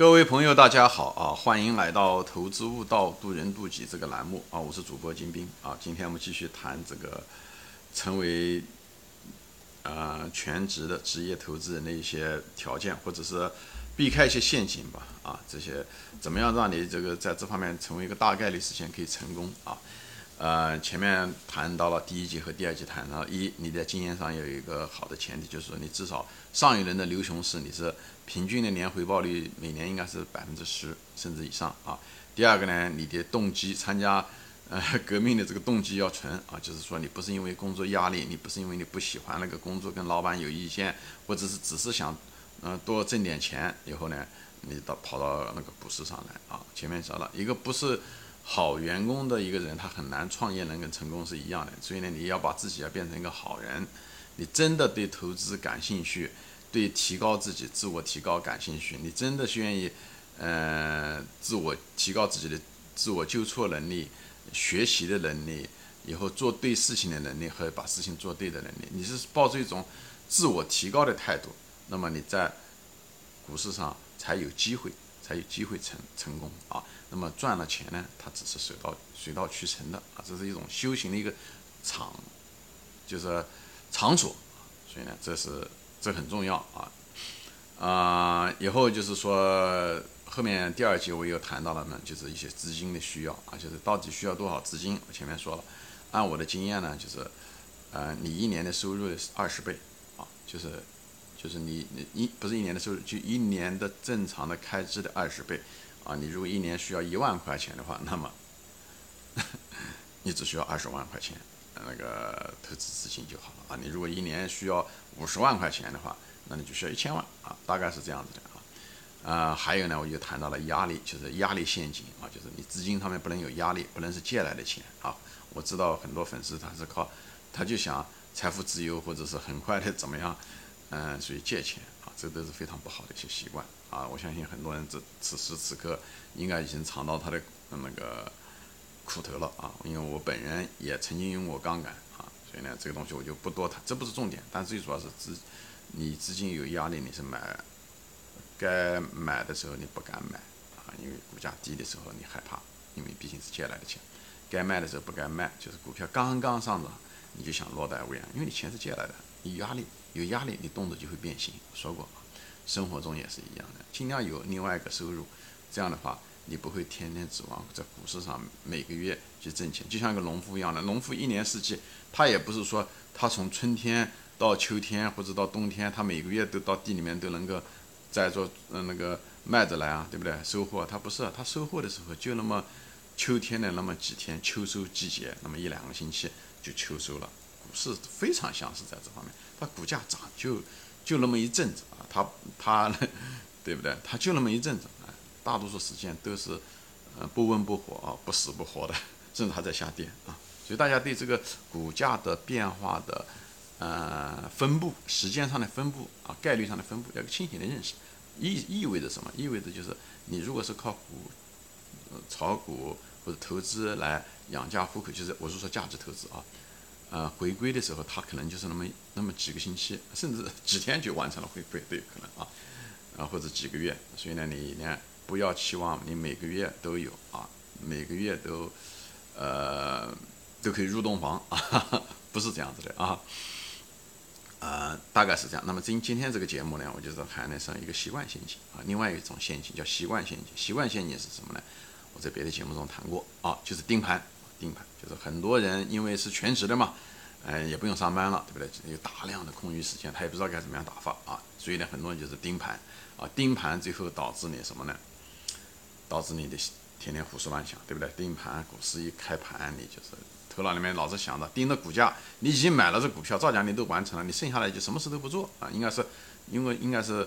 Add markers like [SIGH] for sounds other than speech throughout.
各位朋友，大家好啊！欢迎来到《投资悟道，渡人渡己》这个栏目啊！我是主播金兵啊！今天我们继续谈这个成为呃全职的职业投资人的一些条件，或者是避开一些陷阱吧啊！这些怎么样让你这个在这方面成为一个大概率事件可以成功啊？呃，前面谈到了第一集和第二集谈到一，你在经验上有一个好的前提，就是说你至少上一轮的牛熊市你是平均的年回报率每年应该是百分之十甚至以上啊。第二个呢，你的动机参加呃革命的这个动机要纯啊，就是说你不是因为工作压力，你不是因为你不喜欢那个工作跟老板有意见，或者是只是想嗯多挣点钱，以后呢你到跑到那个股市上来啊。前面说了一个不是。好员工的一个人，他很难创业能跟成功是一样的。所以呢，你要把自己要变成一个好人，你真的对投资感兴趣，对提高自己、自我提高感兴趣，你真的是愿意，呃，自我提高自己的自我纠错能力、学习的能力，以后做对事情的能力和把事情做对的能力，你是抱着一种自我提高的态度，那么你在股市上才有机会。才有机会成成功啊！那么赚了钱呢？它只是水到水到渠成的啊！这是一种修行的一个场，就是场所。所以呢，这是这很重要啊！啊，以后就是说后面第二节我又谈到了呢，就是一些资金的需要啊，就是到底需要多少资金？我前面说了，按我的经验呢，就是呃，你一年的收入是二十倍啊，就是。就是你你一不是一年的收入，就一年的正常的开支的二十倍，啊，你如果一年需要一万块钱的话，那么 [LAUGHS] 你只需要二十万块钱那个投资资金就好了啊。你如果一年需要五十万块钱的话，那你就需要一千万啊，大概是这样子的啊。啊，还有呢，我就谈到了压力，就是压力陷阱啊，就是你资金上面不能有压力，不能是借来的钱啊。我知道很多粉丝他是靠，他就想财富自由或者是很快的怎么样。嗯，属于借钱啊，这都是非常不好的一些习惯啊。我相信很多人这此时此刻应该已经尝到他的那个苦头了啊。因为我本人也曾经用过杠杆啊，所以呢，这个东西我就不多谈，这不是重点。但最主要是资，你资金有压力，你是买，该买的时候你不敢买啊，因为股价低的时候你害怕，因为毕竟是借来的钱。该卖的时候不该卖，就是股票刚刚上涨，你就想落袋为安，因为你钱是借来的，你压力。有压力，你动作就会变形。说过，生活中也是一样的，尽量有另外一个收入，这样的话，你不会天天指望在股市上每个月去挣钱。就像一个农夫一样的，农夫一年四季，他也不是说他从春天到秋天或者到冬天，他每个月都到地里面都能够在做嗯那个麦子来啊，对不对？收获他不是，他收获的时候就那么秋天的那么几天，秋收季节那么一两个星期就秋收了。股市非常像是在这方面。它股价涨就就那么一阵子啊，它它对不对？它就那么一阵子啊，大多数时间都是呃不温不火啊，不死不活的，[LAUGHS] 甚至还在下跌啊。所以大家对这个股价的变化的呃分布、时间上的分布啊、概率上的分布，有个清醒的认识，意意味着什么？意味着就是你如果是靠股炒股或者投资来养家糊口，就是我是说价值投资啊。呃，回归的时候，它可能就是那么那么几个星期，甚至几天就完成了回归都有可能啊，啊或者几个月。所以呢，你呢不要期望你每个月都有啊，每个月都呃都可以入洞房啊，[LAUGHS] 不是这样子的啊，呃大概是这样。那么今今天这个节目呢，我就是谈的是一个习惯陷阱啊，另外一种陷阱叫习惯陷阱。习惯陷阱是什么呢？我在别的节目中谈过啊，就是盯盘。盯盘就是很多人因为是全职的嘛，呃，也不用上班了，对不对？有大量的空余时间，他也不知道该怎么样打发啊，所以呢，很多人就是盯盘啊，盯盘最后导致你什么呢？导致你的天天胡思乱想，对不对？盯盘，股市一开盘，你就是头脑里面老是想着盯着股价，你已经买了这股票，造假你都完成了，你剩下来就什么事都不做啊，应该是，因为应该是。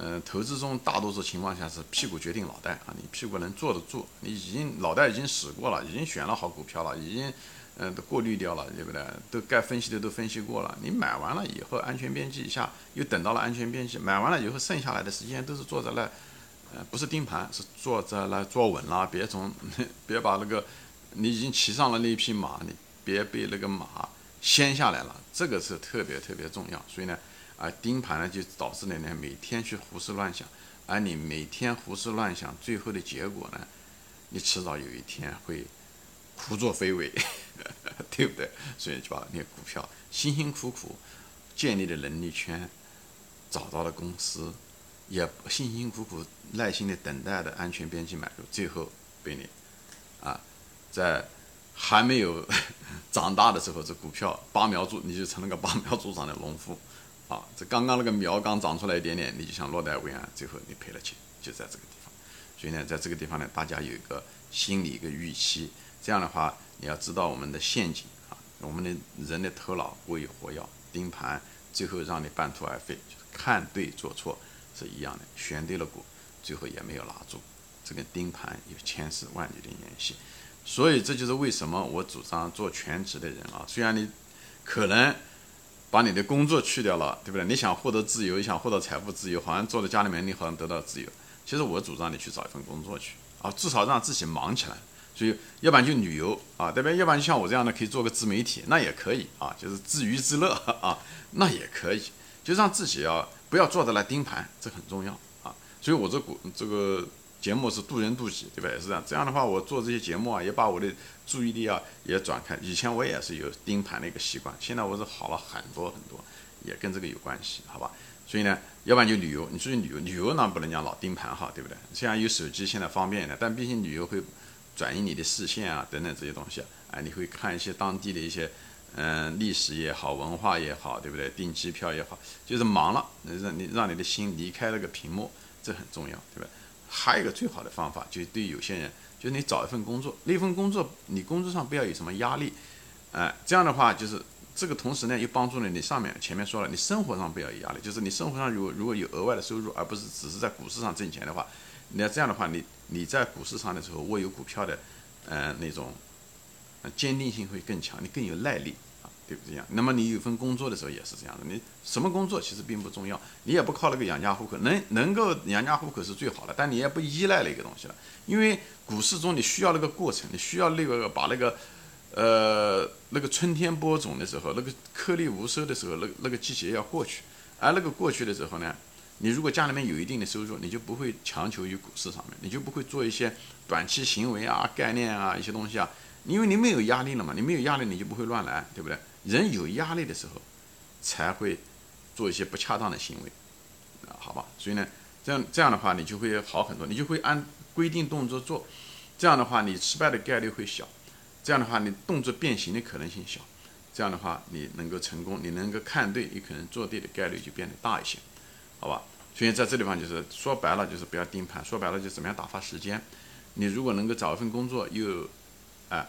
嗯，投资中大多数情况下是屁股决定脑袋啊，你屁股能坐得住，你已经脑袋已经使过了，已经选了好股票了，已经嗯都过滤掉了，对不对？都该分析的都分析过了，你买完了以后安全边际一下又等到了安全边际，买完了以后剩下来的时间都是坐在那，呃，不是盯盘，是坐在那坐稳了，别从 [LAUGHS] 别把那个你已经骑上了那匹马，你别被那个马掀下来了，这个是特别特别重要，所以呢。啊，盯盘呢就导致你呢每天去胡思乱想，而你每天胡思乱想，最后的结果呢，你迟早有一天会胡作非为，[LAUGHS] 对不对？所以就把那股票辛辛苦苦建立的能力圈，找到了公司，也辛辛苦苦耐心的等待的安全边际买入，最后被你啊，在还没有 [LAUGHS] 长大的时候，这股票拔苗助，你就成了个拔苗助长的农夫。啊，这刚刚那个苗刚长出来一点点，你就想落袋为安，最后你赔了钱，就在这个地方。所以呢，在这个地方呢，大家有一个心理一个预期。这样的话，你要知道我们的陷阱啊，我们的人的头脑过于活药，盯盘最后让你半途而废，就是看对做错是一样的。选对了股，最后也没有拿住，这跟盯盘有千丝万缕的联系。所以这就是为什么我主张做全职的人啊，虽然你可能。把你的工作去掉了，对不对？你想获得自由，想获得财富自由，好像坐在家里面，你好像得到自由。其实我主张你去找一份工作去啊，至少让自己忙起来。所以，要不然就旅游啊，对不对？要不然就像我这样的，可以做个自媒体，那也可以啊，就是自娱自乐 [LAUGHS] 啊，那也可以。就让自己啊，不要坐在那盯盘，这很重要啊。所以我这股这个。节目是渡人渡己，对吧？也是这样。这样的话，我做这些节目啊，也把我的注意力啊也转开。以前我也是有盯盘的一个习惯，现在我是好了很多很多，也跟这个有关系，好吧？所以呢，要不然就旅游。你出去旅游，旅游呢不能讲老盯盘哈，对不对？虽然有手机现在方便一点，但毕竟旅游会转移你的视线啊，等等这些东西。哎，你会看一些当地的一些嗯历史也好，文化也好，对不对？订机票也好，就是忙了，让你让你的心离开那个屏幕，这很重要，对吧？还有一个最好的方法，就是对有些人，就是你找一份工作，那份工作你工作上不要有什么压力，哎，这样的话就是这个同时呢又帮助了你上面前面说了，你生活上不要有压力，就是你生活上如果如果有额外的收入，而不是只是在股市上挣钱的话，那这样的话你你在股市上的时候握有股票的，嗯那种坚定性会更强，你更有耐力。对不对呀？那么你有份工作的时候也是这样的，你什么工作其实并不重要，你也不靠那个养家糊口，能能够养家糊口是最好的，但你也不依赖那个东西了，因为股市中你需要那个过程，你需要那个把那个，呃，那个春天播种的时候，那个颗粒无收的时候，那那个季节要过去，而那个过去的时候呢，你如果家里面有一定的收入，你就不会强求于股市上面，你就不会做一些短期行为啊、概念啊一些东西啊，因为你没有压力了嘛，你没有压力你就不会乱来，对不对？人有压力的时候，才会做一些不恰当的行为，啊，好吧，所以呢，这样这样的话，你就会好很多，你就会按规定动作做，这样的话，你失败的概率会小，这样的话，你动作变形的可能性小，这样的话，你能够成功，你能够看对，你可能做对的概率就变得大一些，好吧？所以在这地方就是说白了，就是不要盯盘，说白了就怎么样打发时间。你如果能够找一份工作，又，哎。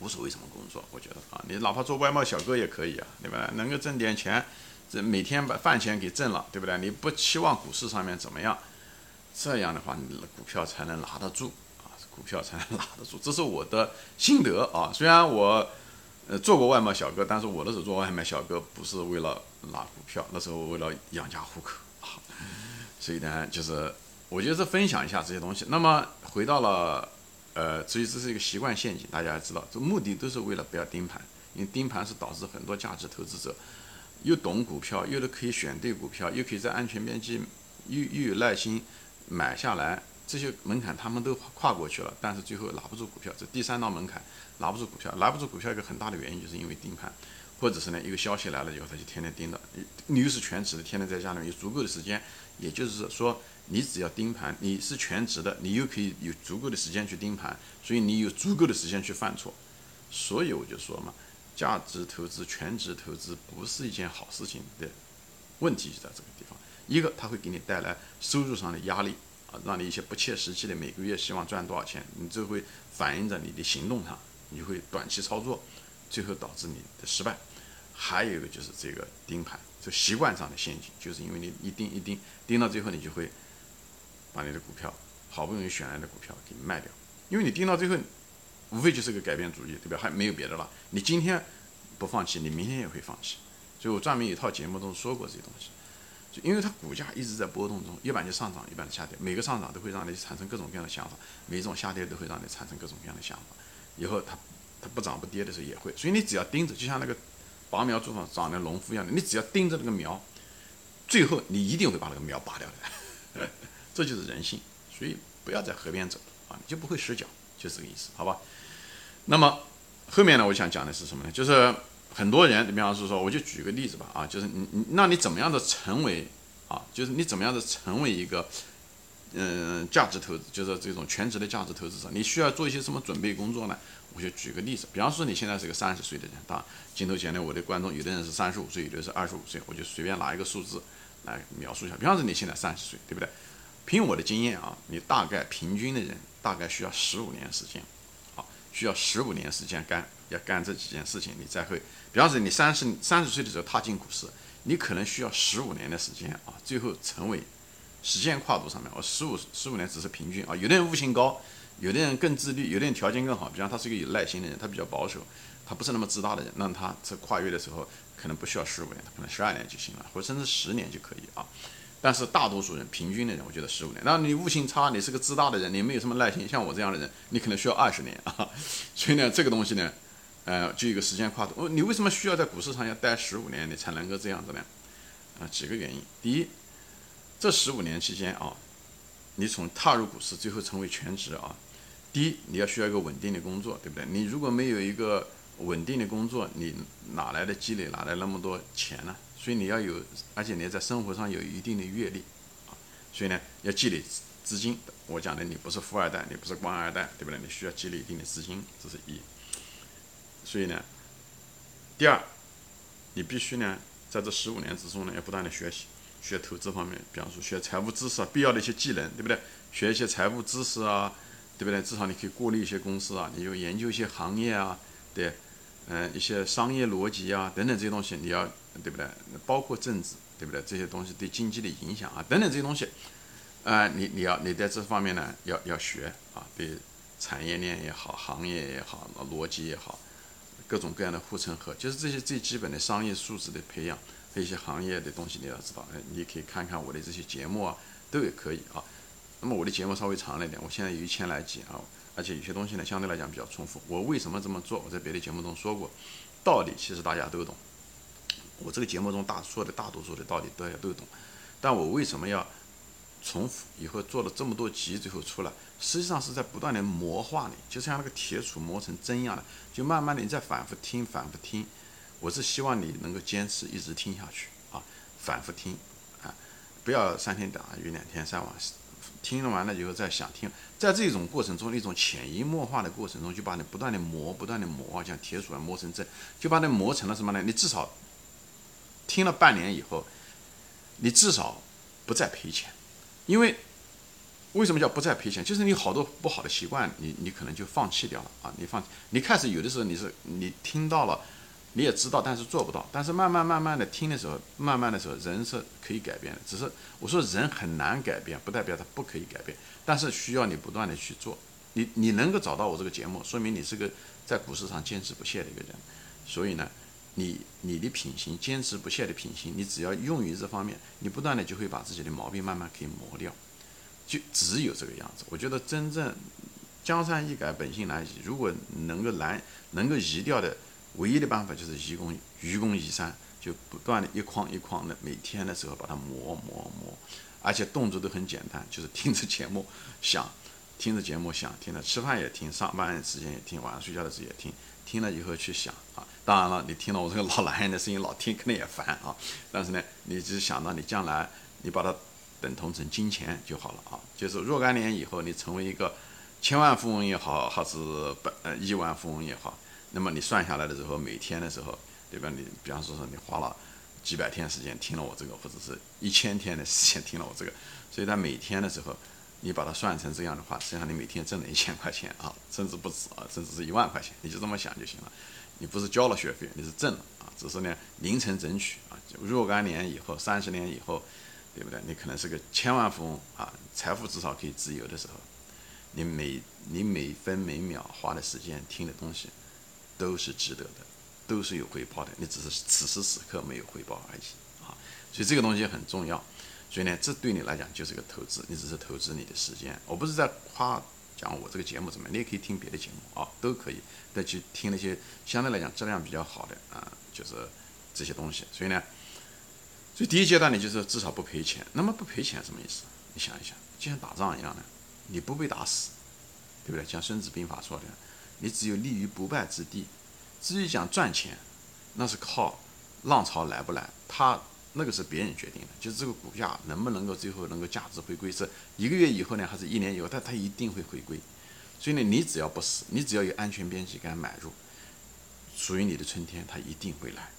无所谓什么工作，我觉得啊，你哪怕做外贸小哥也可以啊，对吧？能够挣点钱，这每天把饭钱给挣了，对不对？你不期望股市上面怎么样，这样的话，你的股票才能拿得住啊，股票才能拿得住。这是我的心得啊。虽然我呃做过外贸小哥，但是我那时候做外卖小哥不是为了拿股票，那时候为了养家糊口啊。所以呢，就是我觉得是分享一下这些东西。那么回到了。呃，所以这是一个习惯陷阱，大家知道，这目的都是为了不要盯盘，因为盯盘是导致很多价值投资者又懂股票，又可以选对股票，又可以在安全边际，又又有耐心买下来，这些门槛他们都跨过去了，但是最后拿不住股票，这第三道门槛拿不住股票，拿不住股票一个很大的原因就是因为盯盘，或者是呢一个消息来了以后他就天天盯着，你又是全职的，天天在家里面有足够的时间，也就是说。你只要盯盘，你是全职的，你又可以有足够的时间去盯盘，所以你有足够的时间去犯错。所以我就说嘛，价值投资、全职投资不是一件好事情的。问题就在这个地方，一个它会给你带来收入上的压力啊，让你一些不切实际的每个月希望赚多少钱，你就会反映在你的行动上，你会短期操作，最后导致你的失败。还有一个就是这个盯盘，这习惯上的陷阱，就是因为你一盯一盯盯到最后，你就会。把你的股票好不容易选来的股票给卖掉，因为你盯到最后，无非就是个改变主意，对吧？还没有别的了。你今天不放弃，你明天也会放弃。所以我专门有一套节目中说过这些东西，就因为它股价一直在波动中，一半就上涨，一半就下跌。每个上涨都会让你产生各种各样的想法，每一种下跌都会让你产生各种各样的想法。以后它它不涨不跌的时候也会，所以你只要盯着，就像那个拔苗助长的农夫一样的，你只要盯着那个苗，最后你一定会把那个苗拔掉的。这就是人性。所以不要在河边走啊，你就不会失脚，就这个意思，好吧？那么后面呢，我想讲的是什么呢？就是很多人，比方说，我就举个例子吧，啊，就是你那你怎么样的成为啊？就是你怎么样的成为一个嗯价值投资，就是这种全职的价值投资者？你需要做一些什么准备工作呢？我就举个例子，比方说你现在是个三十岁的人，当然镜头前的我的观众有的人是三十五岁，有的是二十五岁，我就随便拿一个数字来描述一下。比方说你现在三十岁，对不对？凭我的经验啊，你大概平均的人大概需要十五年时间，好，需要十五年时间干要干这几件事情，你才会。比方说你三十三十岁的时候踏进股市，你可能需要十五年的时间啊，最后成为时间跨度上面，我十五十五年只是平均啊。有的人悟性高，有的人更自律，有的人条件更好。比方他是一个有耐心的人，他比较保守，他不是那么自大的人，那他在跨越的时候可能不需要十五年，他可能十二年就行了，或者甚至十年就可以啊。但是大多数人，平均的人，我觉得十五年。那你悟性差，你是个自大的人，你没有什么耐心，像我这样的人，你可能需要二十年啊。所以呢，这个东西呢，呃，就一个时间跨度。哦，你为什么需要在股市上要待十五年，你才能够这样子呢？啊，几个原因。第一，这十五年期间啊，你从踏入股市，最后成为全职啊，第一，你要需要一个稳定的工作，对不对？你如果没有一个稳定的工作，你哪来的积累，哪来那么多钱呢？所以你要有，而且你要在生活上有一定的阅历，啊，所以呢要积累资金。我讲的你不是富二代，你不是官二代，对不对？你需要积累一定的资金，这是一。所以呢，第二，你必须呢在这十五年之中呢要不断的学习，学投资方面，比方说学财务知识啊，必要的一些技能，对不对？学一些财务知识啊，对不对？至少你可以过滤一些公司啊，你就研究一些行业啊，对。嗯，一些商业逻辑啊，等等这些东西，你要对不对？包括政治，对不对？这些东西对经济的影响啊，等等这些东西，啊，你你要你在这方面呢，要要学啊，对产业链也好，行业也好，逻辑也好，各种各样的护城河，就是这些最基本的商业素质的培养，和一些行业的东西你要知道。哎，你可以看看我的这些节目啊，都也可以啊。那么我的节目稍微长了一点，我现在有一千来集啊。而且有些东西呢，相对来讲比较重复。我为什么这么做？我在别的节目中说过，道理其实大家都懂。我这个节目中大说的大多数的道理大家都懂，但我为什么要重复？以后做了这么多集，最后出来，实际上是在不断的磨化你，就像那个铁杵磨成针一样的，就慢慢的你再反复听，反复听。我是希望你能够坚持一直听下去啊，反复听啊，不要三天打鱼两天晒网。听了完了以后再想听，在这种过程中，一种潜移默化的过程中，就把你不断的磨，不断的磨，像铁杵啊磨成针，就把它磨成了什么呢？你至少听了半年以后，你至少不再赔钱，因为为什么叫不再赔钱？就是你好多不好的习惯，你你可能就放弃掉了啊，你放，你开始有的时候你是你听到了。你也知道，但是做不到。但是慢慢慢慢的听的时候，慢慢的时候，人是可以改变的。只是我说人很难改变，不代表他不可以改变。但是需要你不断的去做。你你能够找到我这个节目，说明你是个在股市上坚持不懈的一个人。所以呢，你你的品行，坚持不懈的品行，你只要用于这方面，你不断的就会把自己的毛病慢慢可以磨掉。就只有这个样子。我觉得真正江山易改，本性难移。如果能够难能够移掉的。唯一的办法就是愚公愚公移山，就不断的一筐一筐的，每天的时候把它磨磨磨，而且动作都很简单，就是听着节目想，听着节目想，听着吃饭也听，上班时间也听，晚上睡觉的时候也听，听了以后去想啊。当然了，你听到我这个老男人的声音老听，可能也烦啊。但是呢，你只是想到你将来你把它等同成金钱就好了啊。就是若干年以后，你成为一个千万富翁也好，还是百呃亿万富翁也好。那么你算下来的时候，每天的时候，对吧？你比方说说你花了几百天时间听了我这个，或者是一千天的时间听了我这个，[LAUGHS] 所以他每天的时候，你把它算成这样的话，实际上你每天挣了一千块钱啊，甚至不止啊，甚至是一万块钱，你就这么想就行了。你不是交了学费，你是挣了啊，只是呢零成整取啊。若干年以后，三十年以后，对不对？你可能是个千万富翁啊，财富至少可以自由的时候，你每你每分每秒花的时间听的东西。都是值得的，都是有回报的，你只是此时此刻没有回报而已啊！所以这个东西很重要，所以呢，这对你来讲就是个投资，你只是投资你的时间。我不是在夸讲我这个节目怎么样，你也可以听别的节目啊，都可以再去听那些相对来讲质量比较好的啊，就是这些东西。所以呢，所以第一阶段你就是至少不赔钱。那么不赔钱什么意思？你想一想，就像打仗一样的，你不被打死，对不对？像《孙子兵法》说的，你只有立于不败之地。至于讲赚钱，那是靠浪潮来不来，他那个是别人决定的，就是这个股价能不能够最后能够价值回归，是一个月以后呢，还是一年以后，但它一定会回归。所以呢，你只要不死，你只要有安全边际敢买入，属于你的春天它一定会来，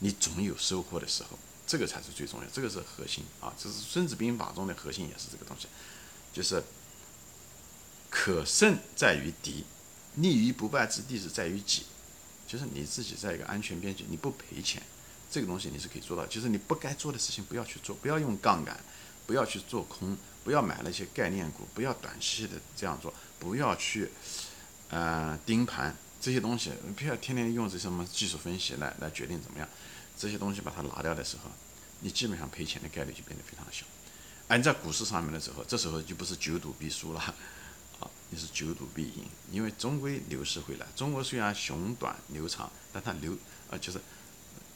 你总有收获的时候，这个才是最重要，这个是核心啊！这是《孙子兵法》中的核心，也是这个东西，就是可胜在于敌，立于不败之地是在于己，就是你自己在一个安全边际，你不赔钱，这个东西你是可以做到。就是你不该做的事情不要去做，不要用杠杆，不要去做空。不要买那些概念股，不要短期的这样做，不要去，呃，盯盘这些东西，不要天天用这什么技术分析来来决定怎么样，这些东西把它拿掉的时候，你基本上赔钱的概率就变得非常小。而你在股市上面的时候，这时候就不是久赌必输了，你是久赌必赢，因为终归牛市会来。中国虽然熊短牛长，但它牛，呃，就是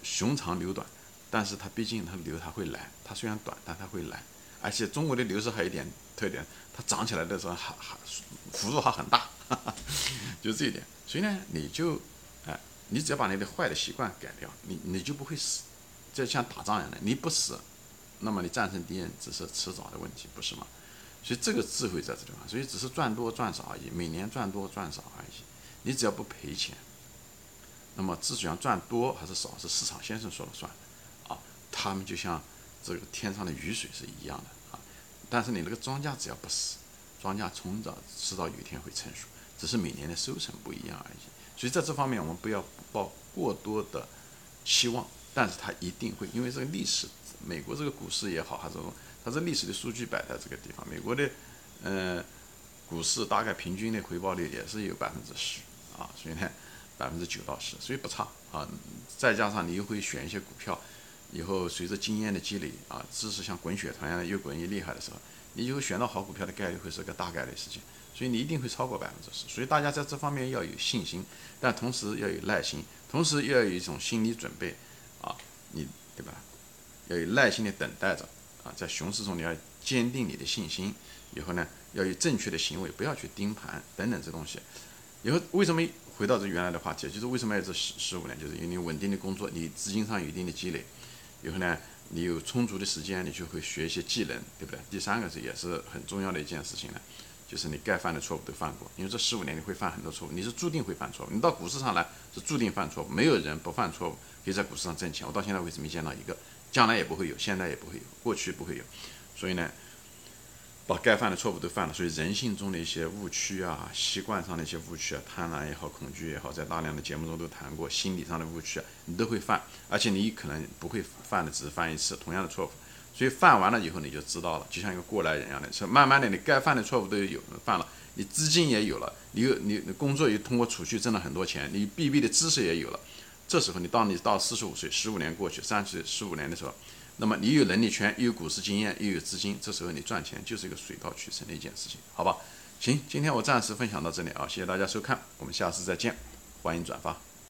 熊长牛短，但是它毕竟它牛它会来，它虽然短，但它会来。而且中国的牛市还有一点特点，它涨起来的时候还还幅度还很大，[LAUGHS] 就这一点。所以呢，你就，哎，你只要把你的坏的习惯改掉，你你就不会死。就像打仗一样的，你不死，那么你战胜敌人只是迟早的问题，不是吗？所以这个智慧在这地方，所以只是赚多赚少而已，每年赚多赚少而已。你只要不赔钱，那么至于讲赚多还是少，是市场先生说了算。啊，他们就像。这个天上的雨水是一样的啊，但是你那个庄稼只要不死，庄稼从早迟早有一天会成熟，只是每年的收成不一样而已。所以在这方面我们不要抱过多的期望，但是它一定会，因为这个历史，美国这个股市也好，还是它是历史的数据摆在这个地方，美国的呃股市大概平均的回报率也是有百分之十啊，所以呢百分之九到十，所以不差啊。再加上你又会选一些股票。以后随着经验的积累啊，知识像滚雪团一样越滚越厉害的时候，你以后选到好股票的概率会是个大概率事情，所以你一定会超过百分之十。所以大家在这方面要有信心，但同时要有耐心，同时又要有一种心理准备啊，你对吧？要有耐心的等待着啊，在熊市中你要坚定你的信心，以后呢要有正确的行为，不要去盯盘等等这东西。以后为什么回到这原来的话题，就是为什么要这十十五年，就是因为你稳定的工作，你资金上有一定的积累。以后呢，你有充足的时间，你就会学一些技能，对不对？第三个是也是很重要的一件事情呢，就是你该犯的错误都犯过。因为这十五年你会犯很多错误，你是注定会犯错误。你到股市上来是注定犯错误，没有人不犯错误可以在股市上挣钱。我到现在为止没见到一个，将来也不会有，现在也不会有，过去不会有。所以呢。把该犯的错误都犯了，所以人性中的一些误区啊，习惯上的一些误区啊，贪婪也好，恐惧也好，在大量的节目中都谈过，心理上的误区啊，你都会犯，而且你可能不会犯的，只是犯一次同样的错误，所以犯完了以后你就知道了，就像一个过来人一样的，是慢慢的你该犯的错误都有犯了，你资金也有了，你有你工作也通过储蓄挣了很多钱，你必备的知识也有了，这时候你当你到四十五岁，十五年过去，三十十五年的时候。那么你有能力圈，又有股市经验，又有资金，这时候你赚钱就是一个水到渠成的一件事情，好吧？行，今天我暂时分享到这里啊，谢谢大家收看，我们下次再见，欢迎转发。